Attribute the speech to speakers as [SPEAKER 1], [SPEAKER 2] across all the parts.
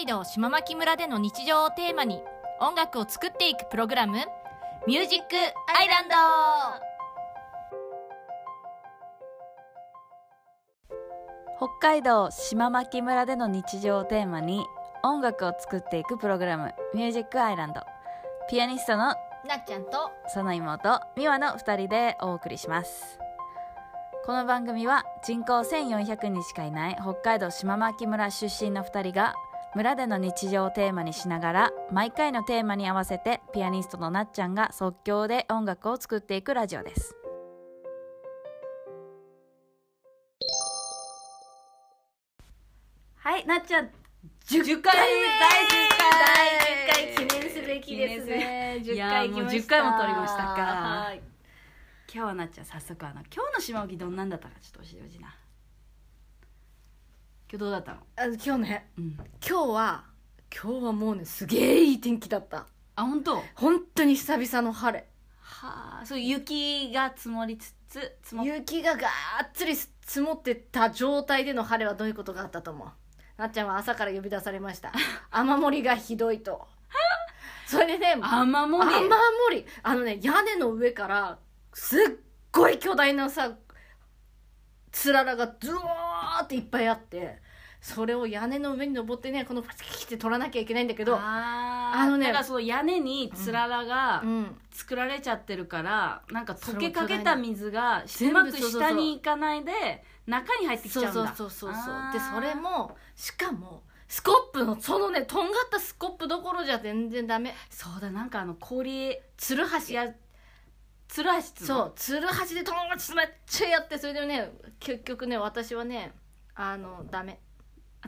[SPEAKER 1] 海道島牧村での日常をテーマに音楽を作っていくプログラム「ミュージックアイランド」
[SPEAKER 2] 北海道島牧村での日常をテーマに音楽を作っていくプログラム「ミュージックアイランド」ピアニストの
[SPEAKER 1] なっちゃんと
[SPEAKER 2] その妹美和の2人でお送りします。この番組は人口1400人しかいない北海道島牧村出身の2人が村での日常をテーマにしながら毎回のテーマに合わせてピアニストのなっちゃんが即興で音楽を作っていくラジオです。はいなっちゃん10回目。
[SPEAKER 1] 第10回記念すべきですね。10
[SPEAKER 2] いや
[SPEAKER 1] 回
[SPEAKER 2] もう10回も撮りました。か
[SPEAKER 1] はい。
[SPEAKER 2] 今日はなっちゃん早速あの今日の島置きどんなんだったかちょっと教えてほしいな今日どうだったの？
[SPEAKER 1] あ今日ね。
[SPEAKER 2] うん。
[SPEAKER 1] 今日は今日はもうねすげえいい天気だった。
[SPEAKER 2] あ本当？は
[SPEAKER 1] 本当に久々の晴れ。
[SPEAKER 2] あそう雪が積もりつつ積もっ
[SPEAKER 1] 雪ががーっつり積もってた状態での晴れはどういうことがあったと思う？なっちゃんは朝から呼び出されました。雨漏りがひどいと。それでね
[SPEAKER 2] 雨漏り？
[SPEAKER 1] 雨漏り。あのね屋根の上からすっごい巨大なさつららがズワーっていっぱいあってそれを屋根の上に登ってねこのパチキって取らなきゃいけないんだけど
[SPEAKER 2] あ
[SPEAKER 1] のね
[SPEAKER 2] だからその屋根につららが
[SPEAKER 1] うん。
[SPEAKER 2] 作られちゃってるから、なんか溶けかけた水がうまく下に行かないで中に入ってきちゃうんだ。
[SPEAKER 1] そうそうそうそうでそれもしかもスコップのそのねとんがったスコップどころじゃ全然ダメ。
[SPEAKER 2] そうだなんかあの氷
[SPEAKER 1] つるはし
[SPEAKER 2] やつるはしつ
[SPEAKER 1] そうつるはしでとんがちめっちゃやってそれでね結局ね私はねあのダメ。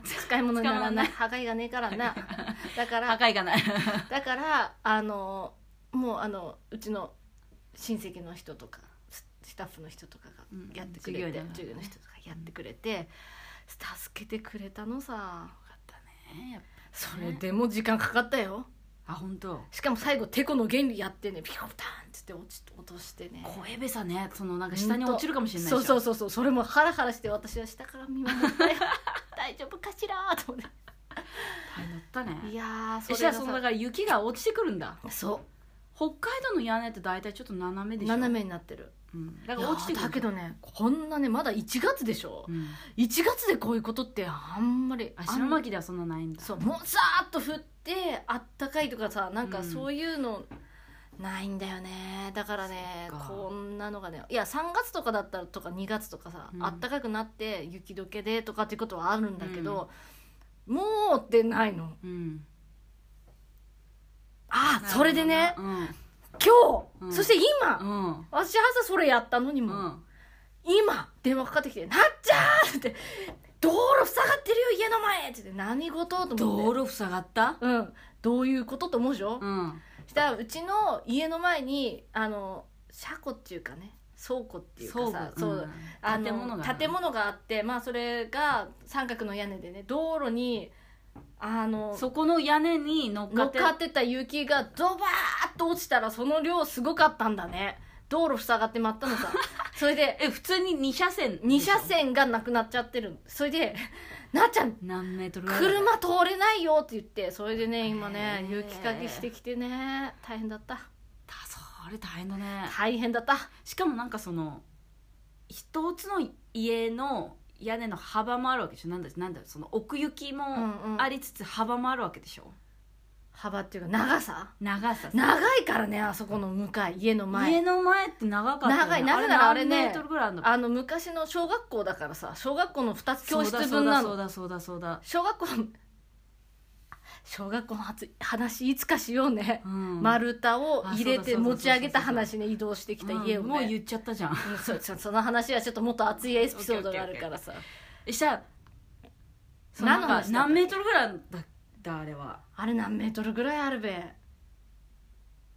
[SPEAKER 1] 使い物にならない。破壊がねえからな。だか
[SPEAKER 2] 破
[SPEAKER 1] ら
[SPEAKER 2] 壊がない。
[SPEAKER 1] だからあのもうあのうちの親戚の人とかススタッフの人とかが
[SPEAKER 2] うん
[SPEAKER 1] やってくれて、
[SPEAKER 2] 授業で
[SPEAKER 1] 授業の人とかやってくれて、助けてくれたのさ。
[SPEAKER 2] よかったねやっ
[SPEAKER 1] それでも時間かかったよ。
[SPEAKER 2] ぱあ本当。
[SPEAKER 1] しかも最後テコの原理やってねピコタンっつって落ち落としてね。
[SPEAKER 2] 声べさねそのなんか下に落ちるかもしれない
[SPEAKER 1] そうそうそうそうそれもハラハラして私は下から見守って大丈夫かしらと思っ
[SPEAKER 2] 大変だったね。
[SPEAKER 1] ていやそれがさ。
[SPEAKER 2] じゃあそのだから雪が落ちてくるんだ。
[SPEAKER 1] そ
[SPEAKER 2] 北海道の屋根って大体ちょっと斜め
[SPEAKER 1] う
[SPEAKER 2] でしょ。
[SPEAKER 1] 斜めになってる
[SPEAKER 2] うん、だから落ちてくる。
[SPEAKER 1] いやーだけどねこんなねまだ1月でしょ、
[SPEAKER 2] うん、
[SPEAKER 1] 1月でこういうことってあんまり
[SPEAKER 2] あ
[SPEAKER 1] あん。
[SPEAKER 2] 白巻ではそんなないんだ。
[SPEAKER 1] そうもうさーっと降ってあったかいとかさなんかそういうのないんだよね。だからねこんなのがねいや3月とかだったらとか2月とかさ、
[SPEAKER 2] うん。
[SPEAKER 1] あったかくなって雪解けでとかっていうことはあるんだけど、もうってないの。
[SPEAKER 2] うん。
[SPEAKER 1] あそれでね
[SPEAKER 2] うん
[SPEAKER 1] 今日、
[SPEAKER 2] うん。
[SPEAKER 1] そして今、
[SPEAKER 2] うん。
[SPEAKER 1] 私朝それやったのにも、
[SPEAKER 2] うん。
[SPEAKER 1] 今電話かかってきて「なっちゃー!」って「道路塞がってるよ家の前!」って言って。何事と思って。
[SPEAKER 2] 道路塞がった？
[SPEAKER 1] うん。どういうことと思うでしょ、
[SPEAKER 2] うん。
[SPEAKER 1] したらうちの家の前にあの車庫っていうかね。倉庫っていうかさそう、
[SPEAKER 2] うん。
[SPEAKER 1] あの
[SPEAKER 2] 建物が
[SPEAKER 1] 建物があってまあそれが三角の屋根でね道路にあの
[SPEAKER 2] そこの屋根に乗っかっ
[SPEAKER 1] 乗ってかってた雪がドバーッと落ちたらその量すごかったんだね。道路塞がってまったのさ。それで
[SPEAKER 2] え普通に2車線。
[SPEAKER 1] 2車線がなくなっちゃってる。それで「なっちゃん
[SPEAKER 2] 何メートルぐらい
[SPEAKER 1] 車通れないよ」って言って。それでね今ね
[SPEAKER 2] へー
[SPEAKER 1] 雪かきしてきてね。大変だった。
[SPEAKER 2] だそれ大変だね。
[SPEAKER 1] 大変だった。
[SPEAKER 2] しかもなんかその一つの家の屋根の幅もあるわけでしょ？なんだなんだその奥行きも
[SPEAKER 1] うんうん。
[SPEAKER 2] ありつつ幅もあるわけでしょ、
[SPEAKER 1] 幅っていうか長さ？
[SPEAKER 2] 長さ。
[SPEAKER 1] 長いからねあそこの向かい家の前。
[SPEAKER 2] 家の前って長かったよね。
[SPEAKER 1] 長い。なぜならあれね
[SPEAKER 2] 何メートルぐらいあ
[SPEAKER 1] あの昔の小学校だからさ小学校の2つ教室分なの。
[SPEAKER 2] そうだそうだそうだ。
[SPEAKER 1] 小学校の小学校の話話いつかしようね、
[SPEAKER 2] うん。
[SPEAKER 1] 丸太を入れて持ち上げた話ね移動してきた家を
[SPEAKER 2] うんもう
[SPEAKER 1] ね、
[SPEAKER 2] 言っちゃったじゃん。
[SPEAKER 1] うんそそその話はちょっともっと熱いエピソードがあるからさ。
[SPEAKER 2] えしたらその
[SPEAKER 1] 何の話
[SPEAKER 2] 何メートルぐらいだだあれは。
[SPEAKER 1] あれ何メートルぐらいあるべ？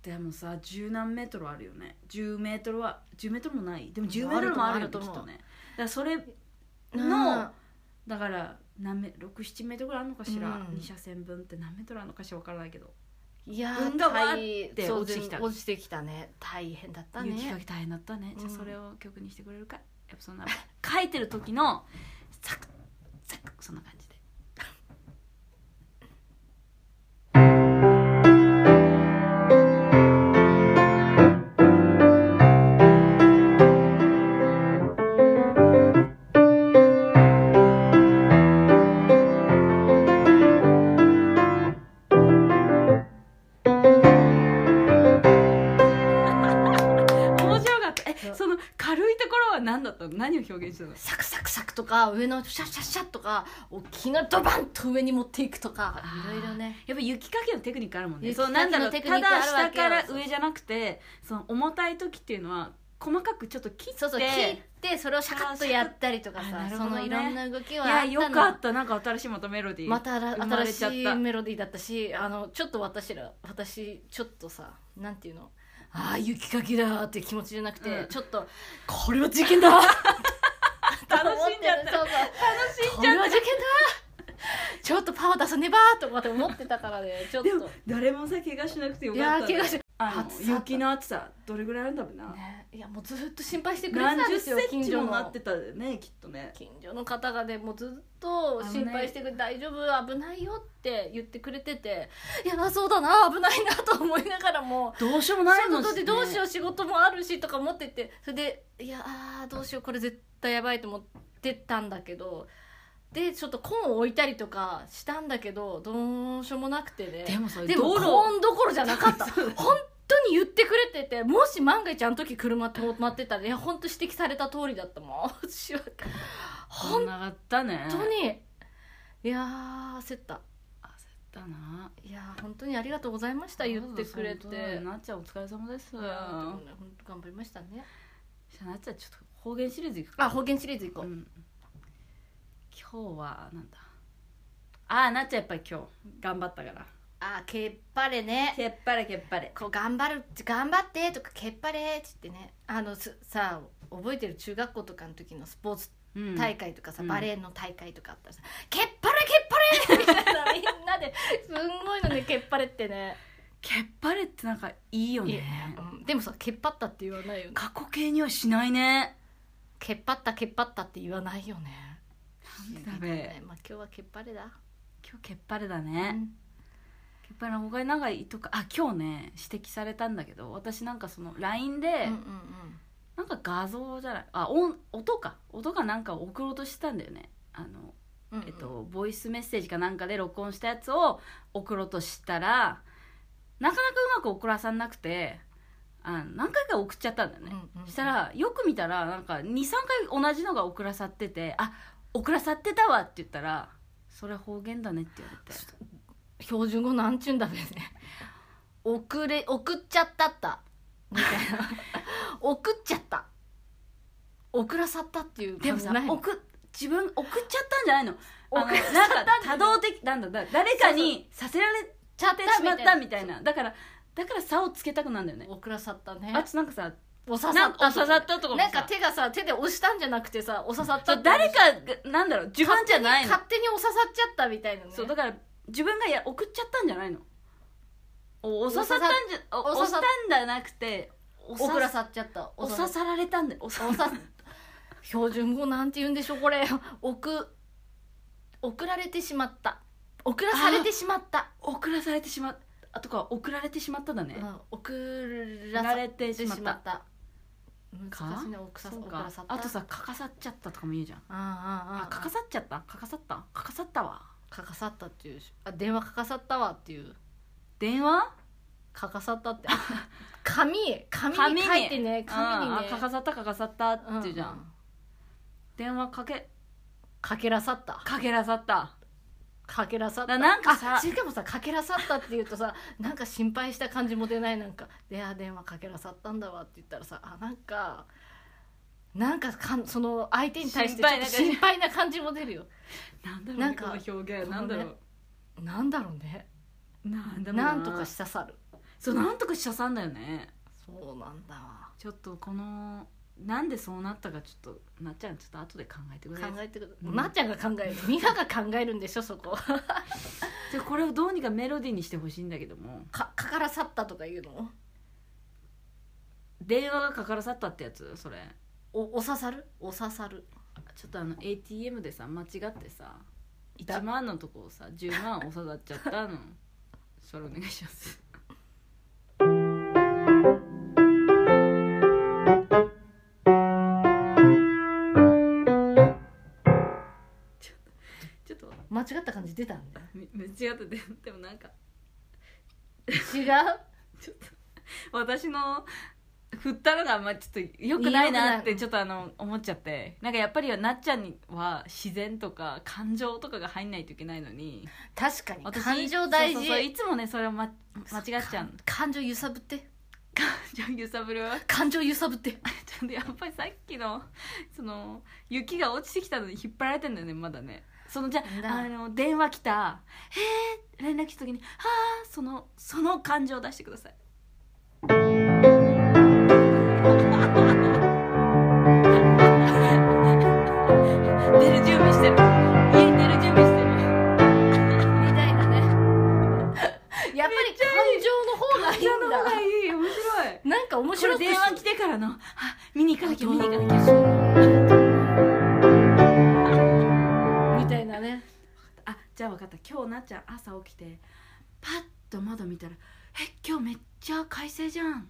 [SPEAKER 2] でもさ十何メートルあるよね。10メートルは10メートルもない。でも10メートルもあるよきっとねだからそれ
[SPEAKER 1] うん
[SPEAKER 2] のだから何メ67メートルぐらいあるのかしら、
[SPEAKER 1] うん。
[SPEAKER 2] 2車線分って何メートルあるのかしら分からないけど、
[SPEAKER 1] いや
[SPEAKER 2] 運がわー
[SPEAKER 1] 大
[SPEAKER 2] って落ちてきた。
[SPEAKER 1] 落ちてきたね。大変だったね。
[SPEAKER 2] 雪かき大変だったね。じゃあ
[SPEAKER 1] うん
[SPEAKER 2] それを曲にしてくれるか？やっぱそんな書いてる時のサクサクそんな感じでったの何を表現したの？
[SPEAKER 1] サクサクサクとか上のシャッシャッシャッとか大きなドバンと上に持っていくとかいろいろね。
[SPEAKER 2] やっぱ雪かきのテクニックあるもんね。そうなんだろうただ下から上じゃなくてその重たい時っていうのは細かくちょっと切って
[SPEAKER 1] そうそう切ってそれをシャカッとやったりとか
[SPEAKER 2] あ
[SPEAKER 1] さ、
[SPEAKER 2] ね。
[SPEAKER 1] そのいろんな動き
[SPEAKER 2] い
[SPEAKER 1] はあったの。
[SPEAKER 2] やよかった。なんか新しいまたメロディー。
[SPEAKER 1] また新しいメロディーだったしあのちょっと私ら私ちょっとさなんていうの？ああ雪かきだっていう気持ちじゃなくて、
[SPEAKER 2] うん。
[SPEAKER 1] ちょっとこれは事件だ
[SPEAKER 2] 楽しんじゃった。
[SPEAKER 1] そうそう。
[SPEAKER 2] 楽
[SPEAKER 1] これは事件だちょっとパワー出さねばとかって思ってたからねちょっと。
[SPEAKER 2] でも誰もさ怪我しなくてよ
[SPEAKER 1] い
[SPEAKER 2] かった
[SPEAKER 1] やー怪我し
[SPEAKER 2] あの雪の厚さどれぐらいあるんだろうな、
[SPEAKER 1] ね。いやもうずっと心配してくれて
[SPEAKER 2] 何
[SPEAKER 1] たんですよ近所の。
[SPEAKER 2] もなってたよねきっとね。
[SPEAKER 1] 近所の方がねもうずっと心配してくれて「大丈夫危ないよ」って言ってくれてていやそうだな危ないなと思いながらも。
[SPEAKER 2] どうしようもないの
[SPEAKER 1] だってどうしよ
[SPEAKER 2] う
[SPEAKER 1] う仕事もあるしとか思っててそれでいやどうしようこれ絶対やばいと思ってたんだけどでちょっとコーンを置いたりとかしたんだけどどうしようもなくてね。
[SPEAKER 2] でもさ
[SPEAKER 1] でもコーンどころじゃなかった。本当に言ってくれててもし万が一あの時車止まってたらいや本当指摘された通りだった。もん私は
[SPEAKER 2] こんなかったね。
[SPEAKER 1] 本当に。いやー焦った。
[SPEAKER 2] 焦ったな。い
[SPEAKER 1] やー本当にありがとうございました言ってくれて。
[SPEAKER 2] なっちゃんお疲れ様です。
[SPEAKER 1] 本当頑張りましたね。
[SPEAKER 2] じゃあなっちゃんちょっと方言シリーズいくか。
[SPEAKER 1] あ方言シリーズ行こう、
[SPEAKER 2] うん今日はなんだ？ああなっちゃんやっぱり今日。頑張ったから。
[SPEAKER 1] あけっぱれね。
[SPEAKER 2] けっぱれけっぱれ。
[SPEAKER 1] こう頑張る頑張ってとかけっぱれって言ってね。あのすさ覚えてる中学校とかの時のスポーツ
[SPEAKER 2] うん。
[SPEAKER 1] 大会とかさ、
[SPEAKER 2] うん。
[SPEAKER 1] バレーの大会とかあったらさ「けっぱれけっぱれ!」みたいなみんなですんごいのねけっぱれってね。
[SPEAKER 2] けっぱれってなんかいいよ
[SPEAKER 1] いや
[SPEAKER 2] ね
[SPEAKER 1] うん。でもさけっぱったって言わないよね。
[SPEAKER 2] 過去形にはしないね。
[SPEAKER 1] けっぱったけっぱったって言わないよね
[SPEAKER 2] なんでだべ
[SPEAKER 1] ねまあ今日はけっぱれだ、
[SPEAKER 2] 今日けっぱれだ
[SPEAKER 1] う
[SPEAKER 2] ね、
[SPEAKER 1] ん。
[SPEAKER 2] けっぱれの他になんかいいとかあ今日ね指摘されたんだけど私なんかその LINE で、
[SPEAKER 1] うんうん
[SPEAKER 2] なんか画像じゃないあ音音か。音かなんかを送ろうとしてたんだよね。あの
[SPEAKER 1] うん
[SPEAKER 2] えっと、ボイスメッセージかなんかで録音したやつを送ろうとしたらなかなかうまく送らさんなくてあ何回か送っちゃったんだよね、
[SPEAKER 1] うんうん
[SPEAKER 2] したらよく見たらなんか23回同じのが送らさってて「あ送らさってたわ」って言ったら「それ方言だね」って言われて。
[SPEAKER 1] 標準語なんちゅうんだべね。遅れ送っちゃったった。みたいな。送っちゃった。送らさったっていう
[SPEAKER 2] でもさ自分送っちゃったんじゃないの。
[SPEAKER 1] 送っちゃ
[SPEAKER 2] なんか
[SPEAKER 1] ったんだよ。
[SPEAKER 2] 多動的なんだだ誰かにさせられ
[SPEAKER 1] ちゃっ
[SPEAKER 2] てしまったみたいな。だからだから差をつけたくなんだよね。
[SPEAKER 1] 送らさったね。
[SPEAKER 2] あとなんかさ
[SPEAKER 1] お刺さった
[SPEAKER 2] か。お刺さったとか
[SPEAKER 1] なんか手がさ手で押したんじゃなくてさお刺さった
[SPEAKER 2] 誰かがなんだろう自分じゃないの。
[SPEAKER 1] 勝手にお刺さっちゃったみたいなね。
[SPEAKER 2] そうだから自分がや送っちゃったんじゃないの。おお刺さったんじゃお
[SPEAKER 1] お刺さ
[SPEAKER 2] 押したんじゃなくてお刺さ
[SPEAKER 1] さっちゃった。
[SPEAKER 2] お刺さられたんだよ。お刺
[SPEAKER 1] おさ標準語なんて言うんでしょうこれ。送送られてしまった。送らされてしまった。
[SPEAKER 2] 送らされてしまった。とか送られてしまっただね、
[SPEAKER 1] うん送
[SPEAKER 2] られ
[SPEAKER 1] て
[SPEAKER 2] しまった
[SPEAKER 1] 難しい。ね。送ら
[SPEAKER 2] そか。あとさかかさっちゃったとかも言うじゃん。
[SPEAKER 1] ああ
[SPEAKER 2] かかさっちゃった？かかさった？かかさったわ。
[SPEAKER 1] かかさったっていう。しあ電話かかさったわっていう。
[SPEAKER 2] 電話？
[SPEAKER 1] かかさったって。あ 紙紙
[SPEAKER 2] 紙に。
[SPEAKER 1] に書いてね。紙にね。
[SPEAKER 2] かかさったかかさったって言うじゃん、
[SPEAKER 1] うん。
[SPEAKER 2] 電話かけ。
[SPEAKER 1] かけらさった。
[SPEAKER 2] かけらさった
[SPEAKER 1] かけらさった。
[SPEAKER 2] だなんかさ。
[SPEAKER 1] あしかもさかけらさったって言うとさなんか心配した感じも出ない。なんか「であ電話かけらさったんだわ」って言ったらさあなんかなんかかんその相手に対して
[SPEAKER 2] 心
[SPEAKER 1] 心配な感じも出るよ。
[SPEAKER 2] なんだろう
[SPEAKER 1] なんか
[SPEAKER 2] ねこの表現。なんだろう。
[SPEAKER 1] なんだろうね。
[SPEAKER 2] なんだろうな。
[SPEAKER 1] なんとかし刺さる。
[SPEAKER 2] そうなんとかしちゃさんだよね。
[SPEAKER 1] そうなんだわ。
[SPEAKER 2] ちょっとこのなんでそうなったかちょっとなっちゃんちょっと後で考えてくれ
[SPEAKER 1] 考えてくる、
[SPEAKER 2] うん。
[SPEAKER 1] なっちゃんが考える。美香が考えるんでしょそこ。
[SPEAKER 2] じゃあこれをどうにかメロディーにしてほしいんだけども。
[SPEAKER 1] かかからさったとか言うの？
[SPEAKER 2] 電話がかからさったってやつ？それ。
[SPEAKER 1] おお刺さる？お刺さる。
[SPEAKER 2] ちょっとあの ATM でさ間違ってさ1万のとこをさ10万おさだっちゃったの。それお願いします
[SPEAKER 1] 間違った感じ出たんだよ。
[SPEAKER 2] めめっちゃってででもなんか
[SPEAKER 1] 違う？
[SPEAKER 2] ちょっと私の振ったのがまあちょっとよくないなってちょっとあの思っちゃって。なんかやっぱりなっちゃんには自然とか感情とかが入んないといけないのに。
[SPEAKER 1] 確かに。
[SPEAKER 2] 私
[SPEAKER 1] 感情大事。
[SPEAKER 2] そうそうそういつもねそれを、ま、間違っちゃう
[SPEAKER 1] 感情揺さぶって。
[SPEAKER 2] 感情揺さぶる？
[SPEAKER 1] 感情揺さぶって。
[SPEAKER 2] ちょっとやっぱりさっきのその雪が落ちてきたのに引っ張られてんだよねまだねそのじゃ
[SPEAKER 1] だ。
[SPEAKER 2] ああの電話来た「へえ」連絡来た時に「はあ」そのその感情を出してください 出る準備してる。家に出る準備してる。
[SPEAKER 1] みたいなね。やっぱり感情の方がいいん
[SPEAKER 2] 感情の方が
[SPEAKER 1] だ
[SPEAKER 2] いい。面白い。
[SPEAKER 1] なんか面
[SPEAKER 2] こ
[SPEAKER 1] 白く
[SPEAKER 2] れ電話来てからの「あ見に行かなきゃ見に行かなきゃ」
[SPEAKER 1] な
[SPEAKER 2] っちゃん朝起きてパッと窓見たら「え今日めっちゃ快晴じゃん」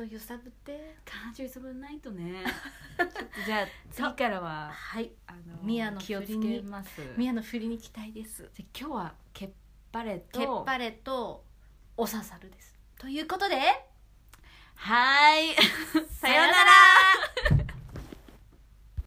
[SPEAKER 1] を揺さぶって。
[SPEAKER 2] 感情揺さぶないとね。ちょっとじゃあ次からは
[SPEAKER 1] はい。
[SPEAKER 2] あの
[SPEAKER 1] 宮野
[SPEAKER 2] 気をつけます。
[SPEAKER 1] 宮野振りに期待です。
[SPEAKER 2] じゃ今日はけっぱれと
[SPEAKER 1] けっぱれとおささるです。ということで
[SPEAKER 2] はい。さよなら。